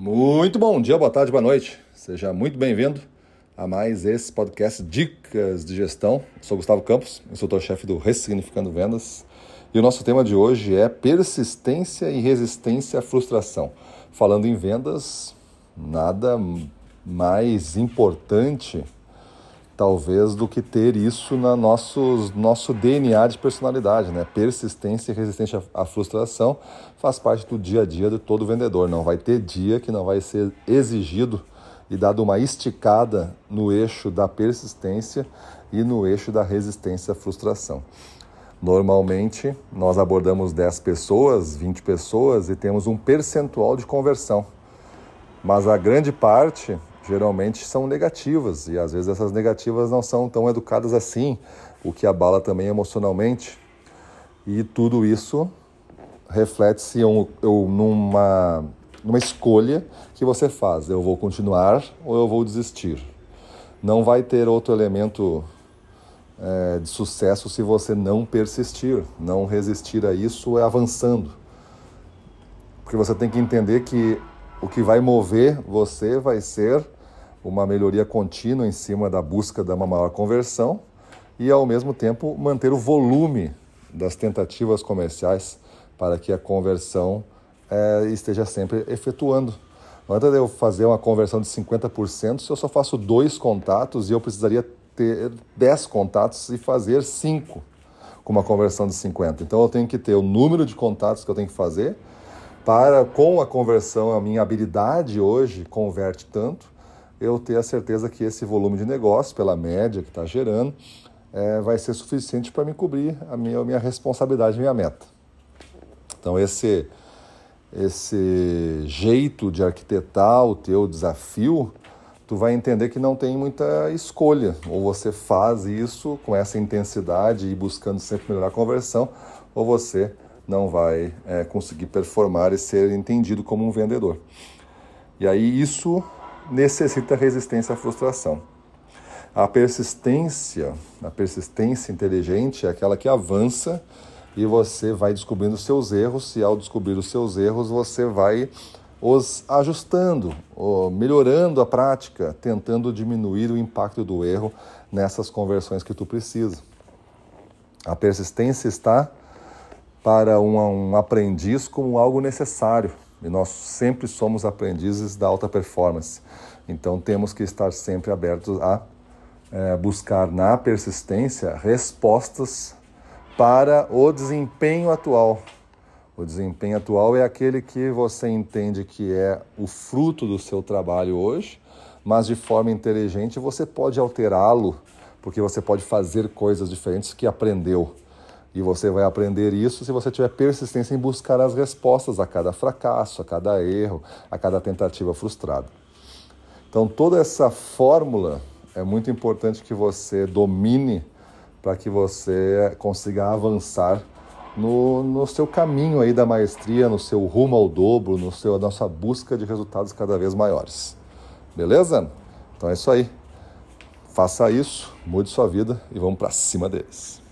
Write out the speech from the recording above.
Muito bom dia, boa tarde, boa noite. Seja muito bem-vindo a mais esse podcast Dicas de Gestão. Eu sou Gustavo Campos, instrutor-chefe do Ressignificando Vendas. E o nosso tema de hoje é persistência e resistência à frustração. Falando em vendas, nada mais importante talvez do que ter isso na nossos, nosso DNA de personalidade, né? Persistência e resistência à frustração faz parte do dia a dia de todo vendedor. Não vai ter dia que não vai ser exigido e dado uma esticada no eixo da persistência e no eixo da resistência à frustração. Normalmente, nós abordamos 10 pessoas, 20 pessoas e temos um percentual de conversão. Mas a grande parte geralmente são negativas e às vezes essas negativas não são tão educadas assim, o que abala também emocionalmente. E tudo isso reflete-se numa, numa escolha que você faz: eu vou continuar ou eu vou desistir. Não vai ter outro elemento é, de sucesso se você não persistir, não resistir a isso é avançando. Porque você tem que entender que o que vai mover você vai ser uma melhoria contínua em cima da busca de uma maior conversão e, ao mesmo tempo, manter o volume das tentativas comerciais para que a conversão é, esteja sempre efetuando. Não adianta eu fazer uma conversão de 50% se eu só faço dois contatos e eu precisaria ter 10 contatos e fazer 5 com uma conversão de 50. Então eu tenho que ter o número de contatos que eu tenho que fazer para, com a conversão, a minha habilidade hoje converte tanto eu ter a certeza que esse volume de negócio, pela média que está gerando, é, vai ser suficiente para me cobrir a minha, a minha responsabilidade, a minha meta. Então, esse, esse jeito de arquitetar o teu desafio, tu vai entender que não tem muita escolha. Ou você faz isso com essa intensidade e buscando sempre melhorar a conversão, ou você não vai é, conseguir performar e ser entendido como um vendedor. E aí isso necessita resistência à frustração. A persistência, a persistência inteligente é aquela que avança e você vai descobrindo seus erros e ao descobrir os seus erros você vai os ajustando, melhorando a prática, tentando diminuir o impacto do erro nessas conversões que tu precisa. A persistência está para um, um aprendiz como algo necessário e nós sempre somos aprendizes da alta performance. Então temos que estar sempre abertos a é, buscar na persistência respostas para o desempenho atual. O desempenho atual é aquele que você entende que é o fruto do seu trabalho hoje, mas de forma inteligente você pode alterá-lo, porque você pode fazer coisas diferentes que aprendeu. E você vai aprender isso se você tiver persistência em buscar as respostas a cada fracasso, a cada erro, a cada tentativa frustrada. Então, toda essa fórmula é muito importante que você domine para que você consiga avançar no, no seu caminho aí da maestria, no seu rumo ao dobro, no seu, na nossa busca de resultados cada vez maiores. Beleza? Então é isso aí. Faça isso, mude sua vida e vamos para cima deles.